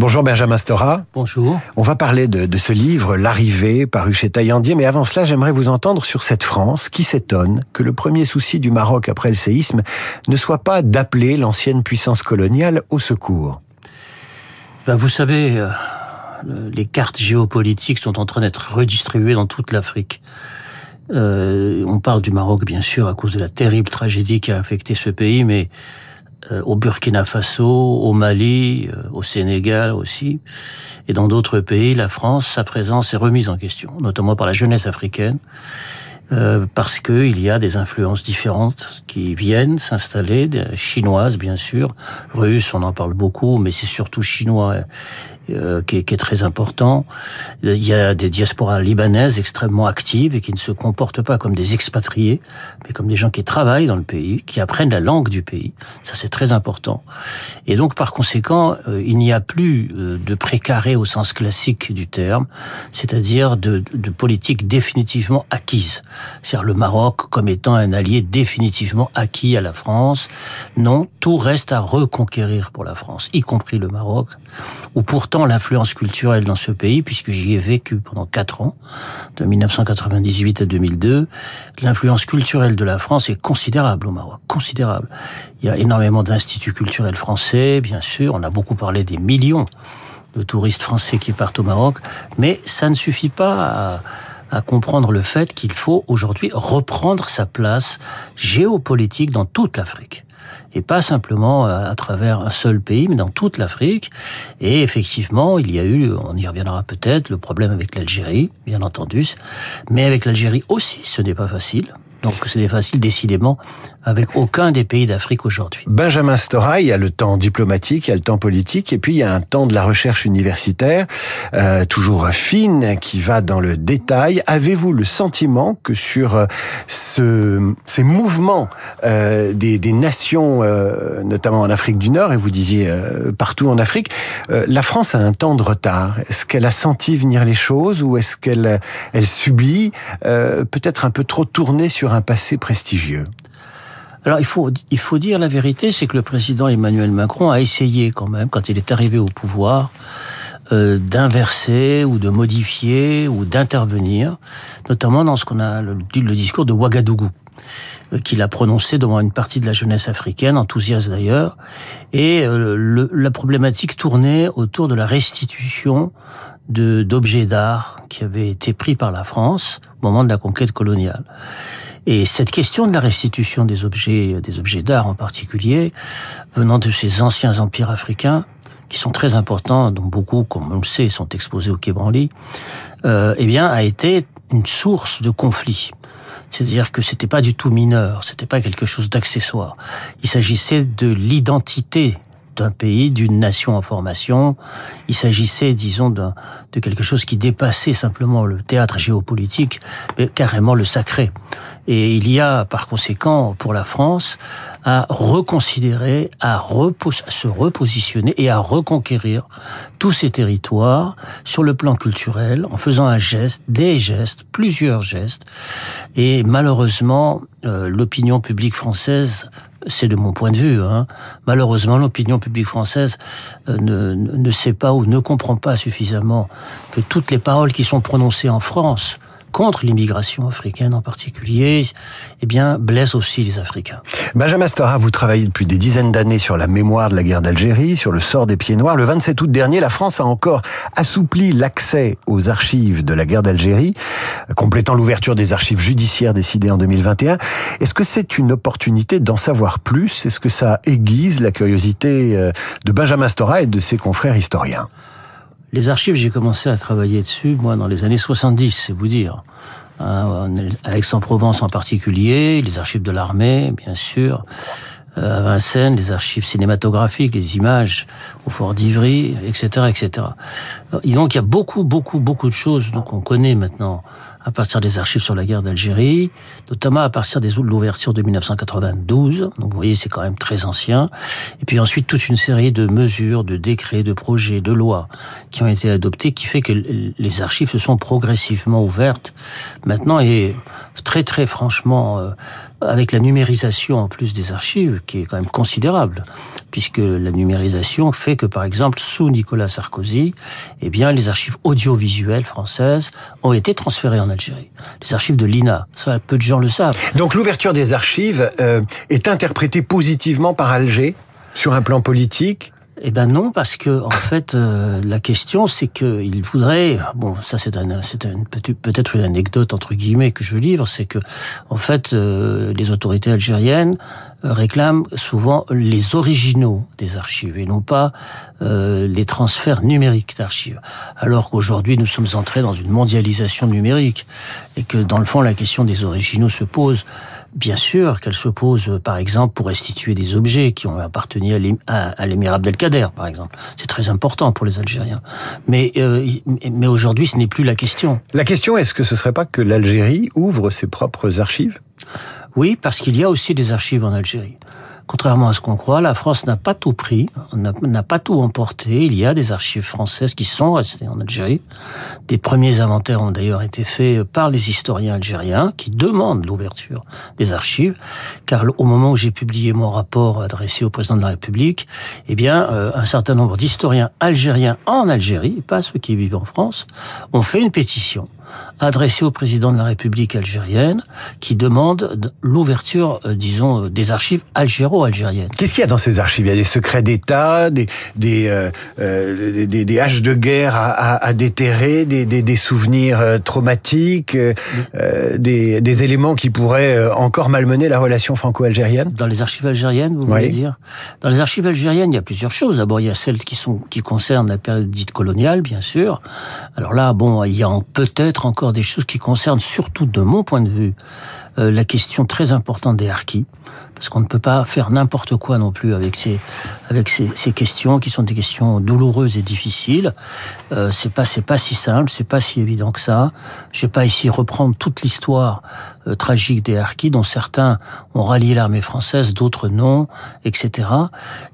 Bonjour Benjamin Stora. Bonjour. On va parler de, de ce livre, L'arrivée, paru chez Taillandier, mais avant cela, j'aimerais vous entendre sur cette France qui s'étonne que le premier souci du Maroc après le séisme ne soit pas d'appeler l'ancienne puissance coloniale au secours. Ben, vous savez, euh, les cartes géopolitiques sont en train d'être redistribuées dans toute l'Afrique. Euh, on parle du Maroc, bien sûr, à cause de la terrible tragédie qui a affecté ce pays, mais au Burkina Faso, au Mali, euh, au Sénégal aussi, et dans d'autres pays, la France, sa présence est remise en question, notamment par la jeunesse africaine, euh, parce qu'il y a des influences différentes qui viennent s'installer, chinoises bien sûr, russes, on en parle beaucoup, mais c'est surtout chinois euh, qui, est, qui, est, très important. Il y a des diasporas libanaises extrêmement actives et qui ne se comportent pas comme des expatriés, mais comme des gens qui travaillent dans le pays, qui apprennent la langue du pays. Ça, c'est très important. Et donc, par conséquent, euh, il n'y a plus euh, de précaré au sens classique du terme, c'est-à-dire de, de politique définitivement acquise. C'est-à-dire le Maroc comme étant un allié définitivement acquis à la France. Non, tout reste à reconquérir pour la France, y compris le Maroc, où pourtant l'influence culturelle dans ce pays, puisque j'y ai vécu pendant quatre ans, de 1998 à 2002. L'influence culturelle de la France est considérable au Maroc, considérable. Il y a énormément d'instituts culturels français, bien sûr. On a beaucoup parlé des millions de touristes français qui partent au Maroc, mais ça ne suffit pas à, à comprendre le fait qu'il faut aujourd'hui reprendre sa place géopolitique dans toute l'Afrique et pas simplement à travers un seul pays, mais dans toute l'Afrique. Et effectivement, il y a eu, on y reviendra peut-être, le problème avec l'Algérie, bien entendu, mais avec l'Algérie aussi, ce n'est pas facile. Donc ce n'est facile décidément avec aucun des pays d'Afrique aujourd'hui. Benjamin Stora, il y a le temps diplomatique, il y a le temps politique, et puis il y a un temps de la recherche universitaire, euh, toujours fine, qui va dans le détail. Avez-vous le sentiment que sur euh, ce, ces mouvements euh, des, nations, notamment en Afrique du Nord, et vous disiez partout en Afrique, la France a un temps de retard? Est-ce qu'elle a senti venir les choses, ou est-ce qu'elle elle subit peut-être un peu trop tourné sur un passé prestigieux. Alors il faut, il faut dire la vérité, c'est que le président Emmanuel Macron a essayé quand même, quand il est arrivé au pouvoir, euh, d'inverser ou de modifier ou d'intervenir, notamment dans ce qu'on a le, le, discours de Ouagadougou qu'il a prononcé devant une partie de la jeunesse africaine, enthousiaste d'ailleurs, et euh, la problématique tournait autour de la restitution d'objets d'art qui avaient été pris par la France au moment de la conquête coloniale. Et cette question de la restitution des objets, des objets d'art en particulier, venant de ces anciens empires africains, qui sont très importants, dont beaucoup, comme on le sait, sont exposés au Quai Branly, euh, eh bien, a été une source de conflit. C'est-à-dire que c'était pas du tout mineur, c'était pas quelque chose d'accessoire. Il s'agissait de l'identité d'un pays, d'une nation en formation. Il s'agissait, disons, de, quelque chose qui dépassait simplement le théâtre géopolitique, mais carrément le sacré. Et il y a, par conséquent, pour la France, à reconsidérer, à se repositionner et à reconquérir tous ces territoires sur le plan culturel, en faisant un geste, des gestes, plusieurs gestes. Et malheureusement, euh, l'opinion publique française c'est de mon point de vue. Hein. Malheureusement, l'opinion publique française euh, ne, ne sait pas ou ne comprend pas suffisamment que toutes les paroles qui sont prononcées en France contre l'immigration africaine en particulier, eh bien, blesse aussi les Africains. Benjamin Stora, vous travaillez depuis des dizaines d'années sur la mémoire de la guerre d'Algérie, sur le sort des pieds noirs. Le 27 août dernier, la France a encore assoupli l'accès aux archives de la guerre d'Algérie, complétant l'ouverture des archives judiciaires décidées en 2021. Est-ce que c'est une opportunité d'en savoir plus? Est-ce que ça aiguise la curiosité euh, de Benjamin Stora et de ses confrères historiens? Les archives, j'ai commencé à travailler dessus, moi, dans les années 70, c'est vous dire. À Aix-en-Provence en particulier, les archives de l'armée, bien sûr. Euh, à Vincennes, les archives cinématographiques, les images au Fort d'Ivry, etc., etc. Donc il y a beaucoup, beaucoup, beaucoup de choses qu'on connaît maintenant à partir des archives sur la guerre d'Algérie, notamment à partir des de l'ouverture de 1992. Donc vous voyez, c'est quand même très ancien. Et puis ensuite, toute une série de mesures, de décrets, de projets, de lois qui ont été adoptés, qui fait que les archives se sont progressivement ouvertes maintenant et très très franchement, euh, avec la numérisation en plus des archives, qui est quand même considérable, puisque la numérisation fait que, par exemple, sous Nicolas Sarkozy, eh bien, les archives audiovisuelles françaises ont été transférées en Algérie. Les archives de l'INA, ça, peu de gens le savent. Donc l'ouverture des archives euh, est interprétée positivement par Alger sur un plan politique eh ben non, parce que en fait, euh, la question c'est que il voudrait. Bon, ça c'est un, c'est peut-être une anecdote entre guillemets que je livre, c'est que en fait, euh, les autorités algériennes réclament souvent les originaux des archives et non pas les transferts numériques d'archives. Alors qu'aujourd'hui, nous sommes entrés dans une mondialisation numérique et que dans le fond, la question des originaux se pose. Bien sûr qu'elle se pose, par exemple, pour restituer des objets qui ont appartenu à l'émir Abdelkader, par exemple. C'est très important pour les Algériens. Mais, euh, mais aujourd'hui, ce n'est plus la question. La question, est-ce que ce serait pas que l'Algérie ouvre ses propres archives? Oui, parce qu'il y a aussi des archives en Algérie. Contrairement à ce qu'on croit, la France n'a pas tout pris, n'a pas tout emporté. Il y a des archives françaises qui sont restées en Algérie. Des premiers inventaires ont d'ailleurs été faits par les historiens algériens qui demandent l'ouverture des archives, car au moment où j'ai publié mon rapport adressé au président de la République, eh bien, euh, un certain nombre d'historiens algériens en Algérie, pas ceux qui vivent en France, ont fait une pétition adressé au président de la République algérienne qui demande l'ouverture, euh, disons, euh, des archives algéro-algériennes. Qu'est-ce qu'il y a dans ces archives? Il y a des secrets d'État, des des, euh, des, des haches de guerre à, à, à déterrer, des, des, des, souvenirs traumatiques, des, des éléments qui pourraient encore malmener la relation franco-algérienne? Dans les archives algériennes, vous voulez dire? Dans les archives algériennes, il y a plusieurs choses. D'abord, il y a celles qui sont qui concernent la période dite coloniale, bien sûr. Alors là, bon, il y a peut-être encore des choses qui concernent surtout, de mon point de vue, euh, la question très importante des harkis, parce qu'on ne peut pas faire n'importe quoi non plus avec ces avec ces, questions qui sont des questions douloureuses et difficiles. Euh, c'est pas c'est pas si simple, c'est pas si évident que ça. Je vais pas ici reprendre toute l'histoire euh, tragique des harkis, dont certains ont rallié l'armée française, d'autres non, etc.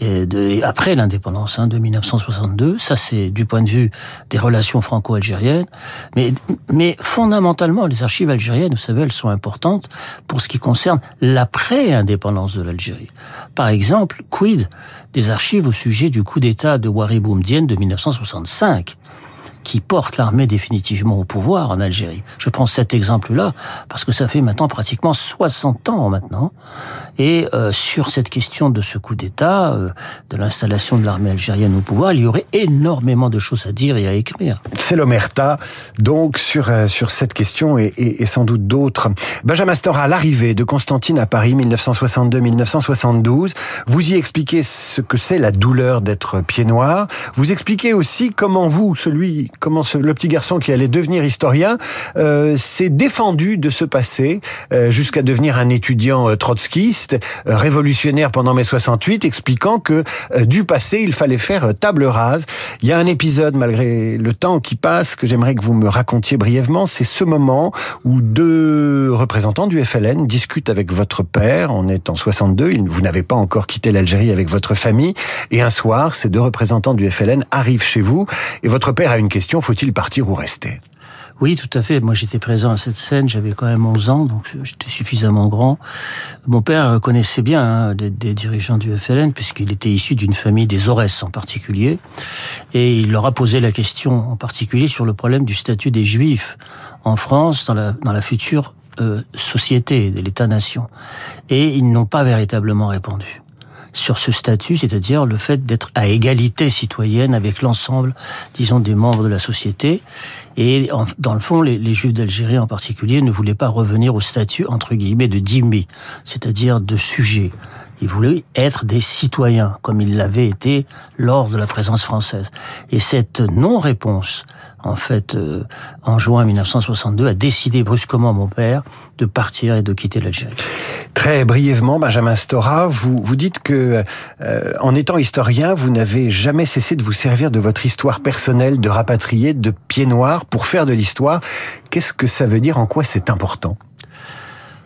Et, de, après l'indépendance hein, de 1962, ça c'est du point de vue des relations franco-algériennes, mais mais fondamentalement les archives algériennes, vous savez, elles sont importantes pour ce qui concerne l'après-indépendance de l'Algérie. Par exemple, quid des archives au sujet du coup d'État de Wari Boumediene de 1965 qui porte l'armée définitivement au pouvoir en Algérie. Je prends cet exemple-là parce que ça fait maintenant pratiquement 60 ans maintenant. Et euh, sur cette question de ce coup d'État, euh, de l'installation de l'armée algérienne au pouvoir, il y aurait énormément de choses à dire et à écrire. C'est l'omerta, donc, sur, euh, sur cette question et, et, sans doute d'autres. Benjamin Stora, l'arrivée de Constantine à Paris 1962-1972, vous y expliquez ce que c'est la douleur d'être pied noir. Vous expliquez aussi comment vous, celui comment ce, le petit garçon qui allait devenir historien euh, s'est défendu de ce passé euh, jusqu'à devenir un étudiant euh, trotskiste, euh, révolutionnaire pendant mai 68, expliquant que euh, du passé il fallait faire table rase. Il y a un épisode malgré le temps qui passe que j'aimerais que vous me racontiez brièvement. C'est ce moment où deux représentants du FLN discutent avec votre père. On est en 62. Vous n'avez pas encore quitté l'Algérie avec votre famille. Et un soir, ces deux représentants du FLN arrivent chez vous et votre père a une question faut-il partir ou rester? Oui, tout à fait. Moi, j'étais présent à cette scène. J'avais quand même 11 ans, donc j'étais suffisamment grand. Mon père connaissait bien hein, des, dirigeants du FLN, puisqu'il était issu d'une famille des Aurès en particulier. Et il leur a posé la question en particulier sur le problème du statut des Juifs en France dans la, dans la future euh, société de l'État-nation. Et ils n'ont pas véritablement répondu sur ce statut, c'est-à-dire le fait d'être à égalité citoyenne avec l'ensemble, disons, des membres de la société. Et dans le fond, les, Juifs d'Algérie en particulier ne voulaient pas revenir au statut, entre guillemets, de dhimmi, c'est-à-dire de sujet. Ils voulaient être des citoyens, comme ils l'avaient été lors de la présence française. Et cette non-réponse, en fait, euh, en juin 1962, a décidé brusquement mon père de partir et de quitter l'Algérie. Très brièvement, Benjamin Stora, vous, vous dites que, euh, en étant historien, vous n'avez jamais cessé de vous servir de votre histoire personnelle de rapatrié, de pied noir, pour faire de l'histoire. Qu'est-ce que ça veut dire? En quoi c'est important?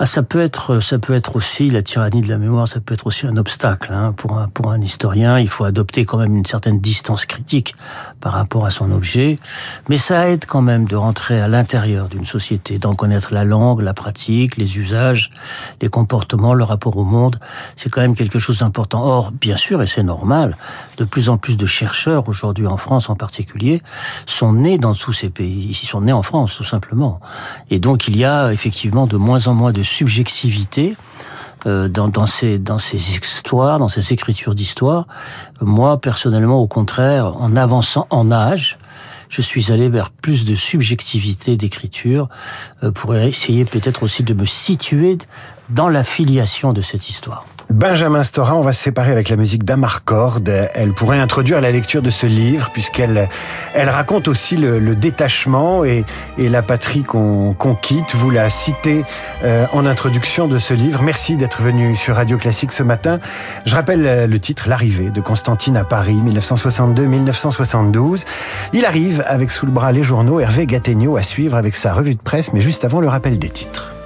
Ah, ça peut être, ça peut être aussi la tyrannie de la mémoire, ça peut être aussi un obstacle hein. pour un pour un historien. Il faut adopter quand même une certaine distance critique par rapport à son objet, mais ça aide quand même de rentrer à l'intérieur d'une société, d'en connaître la langue, la pratique, les usages, les comportements, le rapport au monde. C'est quand même quelque chose d'important. Or, bien sûr, et c'est normal, de plus en plus de chercheurs aujourd'hui en France en particulier sont nés dans tous ces pays. Ils sont nés en France tout simplement, et donc il y a effectivement de moins en moins de subjectivité euh, dans, ces, dans ces histoires, dans ces écritures d'histoire. Moi, personnellement, au contraire, en avançant en âge, je suis allé vers plus de subjectivité d'écriture euh, pour essayer peut-être aussi de me situer dans la filiation de cette histoire. Benjamin Stora, on va se séparer avec la musique d'Amarcord. Elle pourrait introduire la lecture de ce livre puisqu'elle elle raconte aussi le, le détachement et, et, la patrie qu'on quitte. Vous la citez euh, en introduction de ce livre. Merci d'être venu sur Radio Classique ce matin. Je rappelle euh, le titre L'arrivée de Constantine à Paris, 1962-1972. Il arrive avec sous le bras les journaux. Hervé Gattegno à suivre avec sa revue de presse, mais juste avant le rappel des titres.